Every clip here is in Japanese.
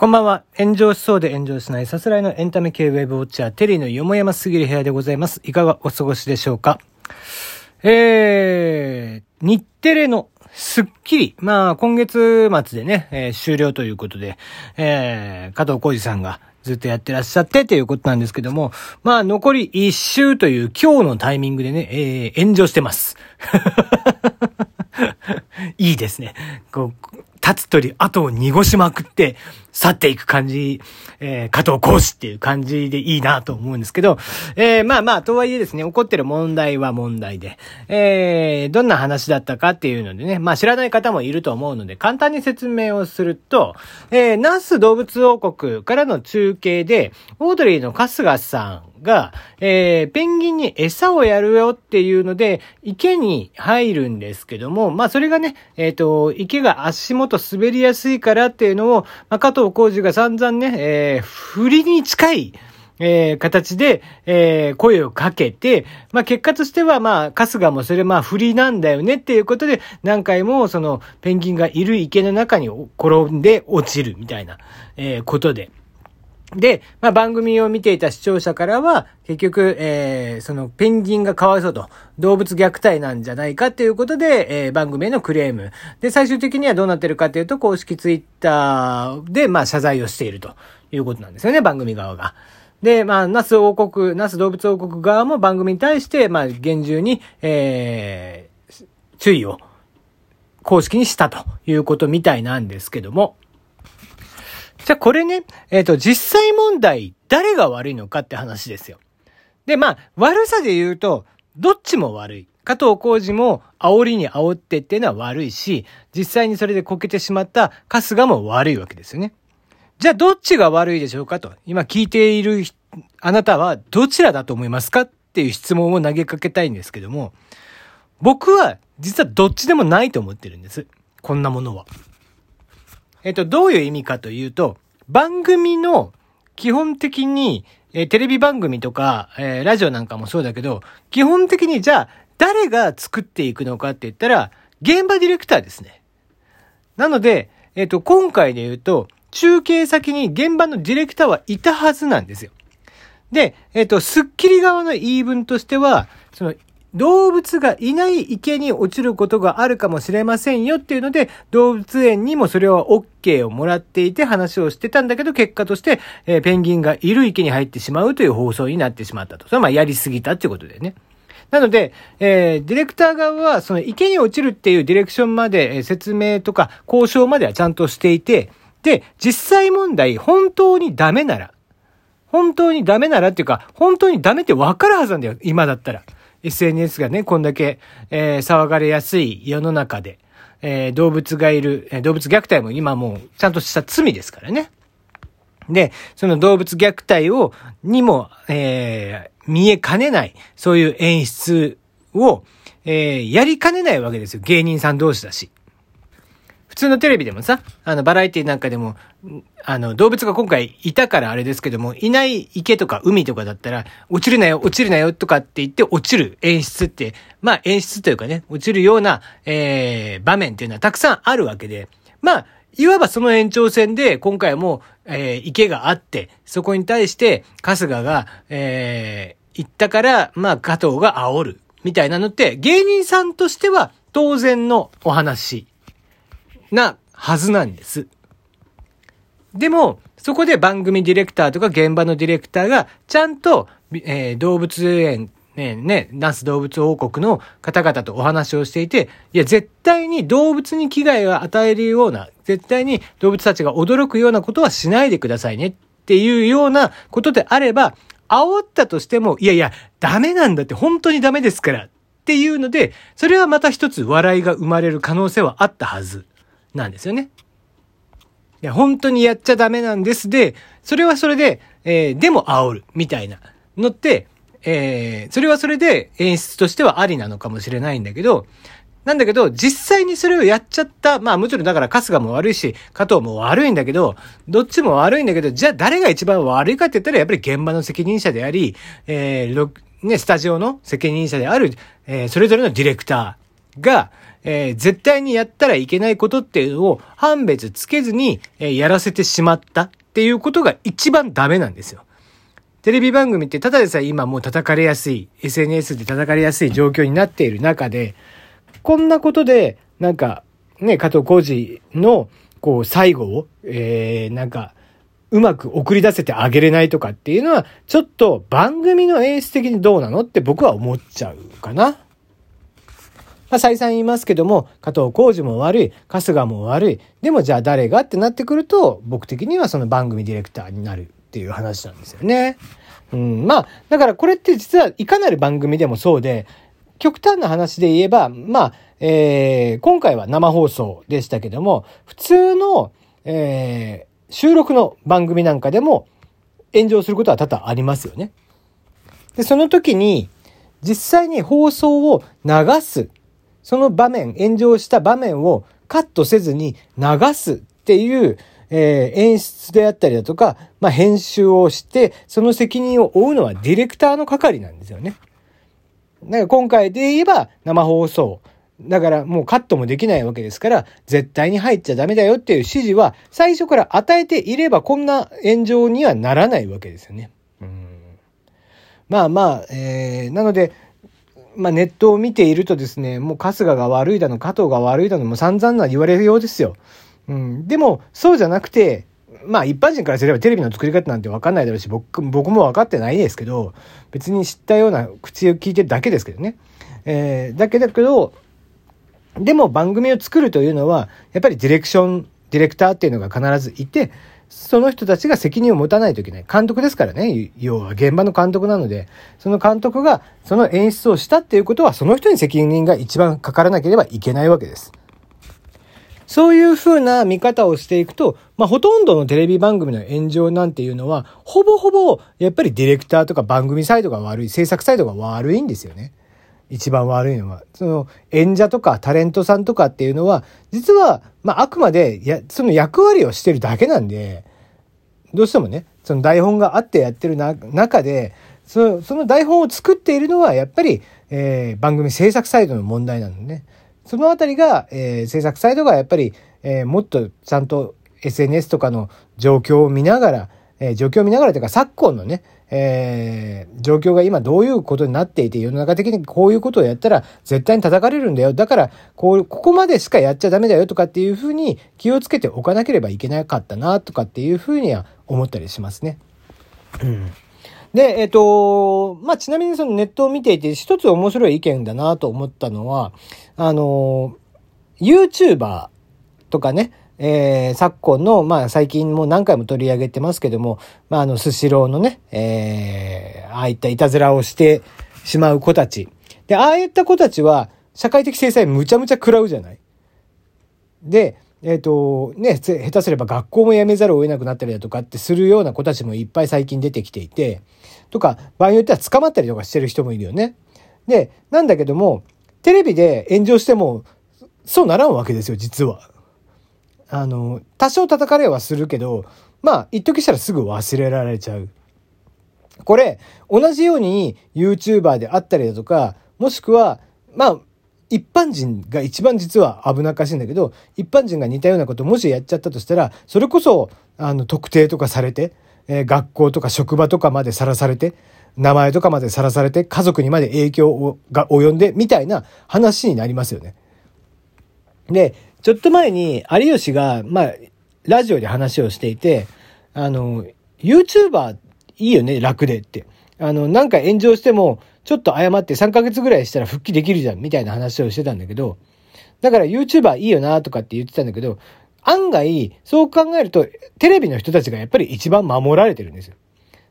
こんばんは。炎上しそうで炎上しないさすらいのエンタメ系ウェブウォッチャー、テリーのよもやますぎる部屋でございます。いかがお過ごしでしょうか？えー、日テレのスッキリ。まあ、今月末でね、えー、終了ということで、えー、加藤浩二さんがずっとやってらっしゃってということなんですけども、まあ、残り一周という今日のタイミングでね、えー、炎上してます。いいですね。こう、立つ鳥後を濁しまくって去っていく感じ、えー、加藤講師っていう感じでいいなと思うんですけど、えー、まあまあ、とはいえですね、起こってる問題は問題で、えー、どんな話だったかっていうのでね、まあ知らない方もいると思うので、簡単に説明をすると、えー、ナス動物王国からの中継で、オードリーの春日さんが、えー、ペンギンに餌をやるよっていうので、池に入るんですけども、まあそれがね、えっ、ー、と、池が足元滑りやすいからっていうのを、まあ加藤浩二が散々ね、えー、振りに近い、えー、形で、えー、声をかけて、まあ、結果としては、まあ、春日もそれ、まあ、振りなんだよねっていうことで、何回も、その、ペンギンがいる池の中に転んで落ちるみたいな、えー、ことで。で、まあ、番組を見ていた視聴者からは、結局、えー、そのペンギンがかわいそうと、動物虐待なんじゃないかっていうことで、えー、番組へのクレーム。で、最終的にはどうなってるかっていうと、公式ツイッターで、まあ、謝罪をしているということなんですよね、番組側が。で、まあ、ナス王国、ナス動物王国側も番組に対して、まあ、厳重に、えー、注意を公式にしたということみたいなんですけども、じゃあこれね、えっ、ー、と、実際問題、誰が悪いのかって話ですよ。で、まあ、悪さで言うと、どっちも悪い。加藤浩二も煽りに煽ってっていうのは悪いし、実際にそれでこけてしまった春日も悪いわけですよね。じゃあどっちが悪いでしょうかと。今聞いているあなたはどちらだと思いますかっていう質問を投げかけたいんですけども、僕は実はどっちでもないと思ってるんです。こんなものは。えっと、どういう意味かというと、番組の基本的に、えー、テレビ番組とか、えー、ラジオなんかもそうだけど、基本的にじゃあ、誰が作っていくのかって言ったら、現場ディレクターですね。なので、えっ、と、今回で言うと、中継先に現場のディレクターはいたはずなんですよ。で、えっ、と、スッキリ側の言い分としては、その、動物がいない池に落ちることがあるかもしれませんよっていうので、動物園にもそれは OK をもらっていて話をしてたんだけど、結果として、えー、ペンギンがいる池に入ってしまうという放送になってしまったと。それはまあやりすぎたっていうことでね。なので、えー、ディレクター側は、その池に落ちるっていうディレクションまで、えー、説明とか交渉まではちゃんとしていて、で、実際問題、本当にダメなら、本当にダメならっていうか、本当にダメってわかるはずなんだよ、今だったら。SNS がね、こんだけ、えー、騒がれやすい世の中で、えー、動物がいる、えー、動物虐待も今もうちゃんとした罪ですからね。で、その動物虐待を、にも、えー、見えかねない、そういう演出を、えー、やりかねないわけですよ。芸人さん同士だし。普通のテレビでもさ、あの、バラエティなんかでも、あの、動物が今回いたからあれですけども、いない池とか海とかだったら、落ちるなよ、落ちるなよとかって言って落ちる演出って、まあ演出というかね、落ちるような、えー、場面っていうのはたくさんあるわけで、まあ、いわばその延長線で、今回も、えー、池があって、そこに対して、春日が、えー、行ったから、まあ、加藤が煽る、みたいなのって、芸人さんとしては当然のお話。なはずなんです。でも、そこで番組ディレクターとか現場のディレクターが、ちゃんと、えー、動物園、ね、ね、ナス動物王国の方々とお話をしていて、いや、絶対に動物に危害を与えるような、絶対に動物たちが驚くようなことはしないでくださいねっていうようなことであれば、煽ったとしても、いやいや、ダメなんだって、本当にダメですからっていうので、それはまた一つ笑いが生まれる可能性はあったはず。なんですよね。いや、本当にやっちゃダメなんですで、それはそれで、えー、でも煽る、みたいなのって、えー、それはそれで演出としてはありなのかもしれないんだけど、なんだけど、実際にそれをやっちゃった、まあもちろんだから春日も悪いし、加藤も悪いんだけど、どっちも悪いんだけど、じゃあ誰が一番悪いかって言ったらやっぱり現場の責任者であり、えー、ね、スタジオの責任者である、えー、それぞれのディレクター、が、えー、絶対にやったらいけないことっていうのを判別つけずに、えー、やらせてしまったっていうことが一番ダメなんですよ。テレビ番組ってただでさえ今もう叩かれやすい、SNS で叩かれやすい状況になっている中で、こんなことで、なんか、ね、加藤浩二の、こう、最後を、えー、なんか、うまく送り出せてあげれないとかっていうのは、ちょっと番組の演出的にどうなのって僕は思っちゃうかな。まあ、再三言いますけども、加藤浩二も悪い、春日も悪い。でもじゃあ誰がってなってくると、僕的にはその番組ディレクターになるっていう話なんですよね。うん、まあ、だからこれって実はいかなる番組でもそうで、極端な話で言えば、まあ、えー、今回は生放送でしたけども、普通の、えー、収録の番組なんかでも炎上することは多々ありますよね。で、その時に、実際に放送を流すその場面、炎上した場面をカットせずに流すっていう、えー、演出であったりだとか、まあ、編集をして、その責任を負うのはディレクターの係なんですよね。だから今回で言えば生放送。だからもうカットもできないわけですから、絶対に入っちゃダメだよっていう指示は最初から与えていればこんな炎上にはならないわけですよね。うんまあまあ、えー、なので、まあ、ネットを見ているとですね、もう春日が悪いだの、加藤が悪いだの、もう散々な言われるようですよ。うん。でも、そうじゃなくて、まあ一般人からすればテレビの作り方なんてわかんないだろうし、僕、僕も分かってないですけど、別に知ったような口を聞いてるだけですけどね。えー、だけだけど、でも番組を作るというのは、やっぱりディレクション、ディレクターっていうのが必ずいて、その人たちが責任を持たないといけない。監督ですからね。要は現場の監督なので、その監督がその演出をしたっていうことは、その人に責任が一番かからなければいけないわけです。そういうふうな見方をしていくと、まあ、ほとんどのテレビ番組の炎上なんていうのは、ほぼほぼ、やっぱりディレクターとか番組サイドが悪い、制作サイドが悪いんですよね。一番悪いのは。その、演者とかタレントさんとかっていうのは、実は、まあ、あくまで、や、その役割をしてるだけなんで、どうしてもね、その台本があってやってるな、中で、その、その台本を作っているのは、やっぱり、えー、番組制作サイドの問題なのね。そのあたりが、えー、制作サイドがやっぱり、えー、もっとちゃんと SNS とかの状況を見ながら、えー、状況を見ながらというか昨今のね、えー、状況が今どういうことになっていて、世の中的にこういうことをやったら絶対に叩かれるんだよ。だから、こう、ここまでしかやっちゃダメだよとかっていうふうに気をつけておかなければいけなかったなとかっていうふうには思ったりしますね。うん。で、えっ、ー、と、まあ、ちなみにそのネットを見ていて一つ面白い意見だなと思ったのは、あの、YouTuber とかね、えー、昨今の、まあ最近も何回も取り上げてますけども、まああの、スシローのね、えー、ああいったいたずらをしてしまう子たち。で、ああいった子たちは、社会的制裁むちゃむちゃ食らうじゃないで、えっ、ー、と、ね、下手すれば学校も辞めざるを得なくなったりだとかってするような子たちもいっぱい最近出てきていて、とか、場合によっては捕まったりとかしてる人もいるよね。で、なんだけども、テレビで炎上しても、そうならんわけですよ、実は。あの、多少叩かれはするけど、まあ、一時したらすぐ忘れられちゃう。これ、同じように YouTuber であったりだとか、もしくは、まあ、一般人が一番実は危なっかしいんだけど、一般人が似たようなこともしやっちゃったとしたら、それこそ、あの、特定とかされて、えー、学校とか職場とかまでさらされて、名前とかまでさらされて、家族にまで影響が及んで、みたいな話になりますよね。で、ちょっと前に有吉が、まあ、ラジオで話をしていて、あの、YouTuber いいよね、楽でって。あの、なんか炎上しても、ちょっと謝って3ヶ月ぐらいしたら復帰できるじゃん、みたいな話をしてたんだけど、だから YouTuber いいよな、とかって言ってたんだけど、案外、そう考えると、テレビの人たちがやっぱり一番守られてるんですよ。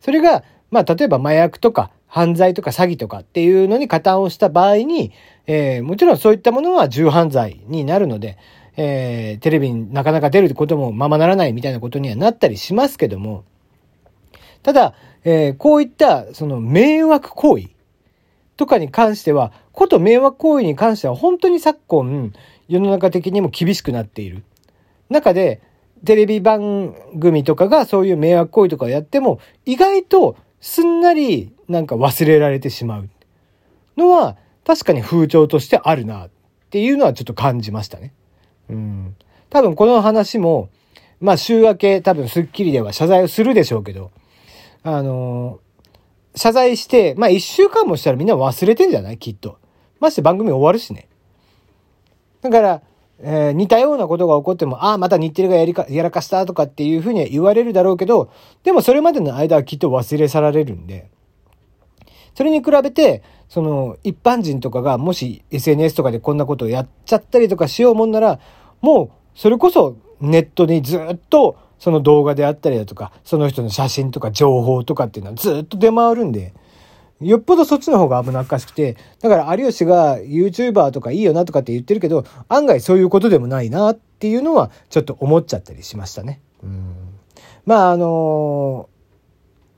それが、まあ、例えば麻薬とか、犯罪とか詐欺とかっていうのに加担をした場合に、えー、もちろんそういったものは重犯罪になるので、えー、テレビになかなか出ることもままならないみたいなことにはなったりしますけども、ただ、えー、こういったその迷惑行為とかに関しては、こと迷惑行為に関しては本当に昨今世の中的にも厳しくなっている。中で、テレビ番組とかがそういう迷惑行為とかをやっても、意外とすんなりなんか忘れられてしまうのは確かに風潮としてあるなっていうのはちょっと感じましたね。うん。多分この話も、まあ週明け多分スッキリでは謝罪をするでしょうけど、あのー、謝罪して、まあ一週間もしたらみんな忘れてんじゃない？きっと。まして番組終わるしね。だから、えー、似たようなことが起こっても、ああ、また日テレがやりか、やらかしたとかっていうふうには言われるだろうけど、でもそれまでの間はきっと忘れ去られるんで、それに比べて、その、一般人とかがもし SNS とかでこんなことをやっちゃったりとかしようもんなら、もう、それこそネットにずっと、その動画であったりだとか、その人の写真とか情報とかっていうのはずっと出回るんで、よっぽどそっちの方が危なっかしくて、だから有吉が YouTuber とかいいよなとかって言ってるけど、案外そういうことでもないなっていうのはちょっと思っちゃったりしましたね。うん。まああのー、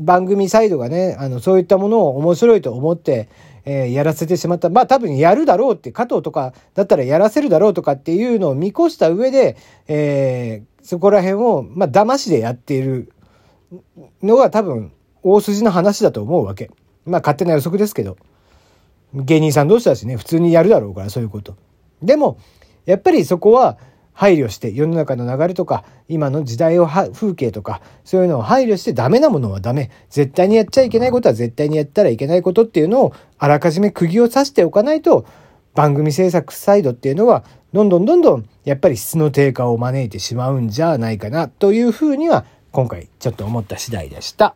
番組サイドがね、あの、そういったものを面白いと思って、えー、やらせてしまった。まあ多分やるだろうって、加藤とかだったらやらせるだろうとかっていうのを見越した上で、えー、そこら辺を、まあ騙しでやっているのが多分大筋の話だと思うわけ。まあ勝手な予測ですけど。芸人さん同士だしね、普通にやるだろうから、そういうこと。でも、やっぱりそこは配慮して、世の中の流れとか、今の時代を風景とか、そういうのを配慮してダメなものはダメ。絶対にやっちゃいけないことは絶対にやったらいけないことっていうのを、あらかじめ釘を刺しておかないと、番組制作サイドっていうのは、どんどんどんどん、やっぱり質の低下を招いてしまうんじゃないかな、というふうには、今回ちょっと思った次第でした。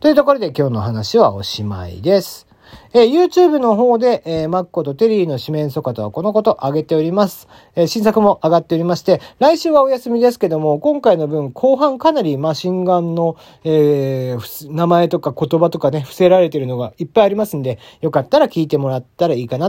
というところで今日の話はおしまいです。えー、YouTube の方で、えー、マッコとテリーの四面楚歌とはこのこと上げております。えー、新作も上がっておりまして、来週はお休みですけども、今回の分、後半かなりマシンガンの、えー、名前とか言葉とかね、伏せられてるのがいっぱいありますんで、よかったら聞いてもらったらいいかな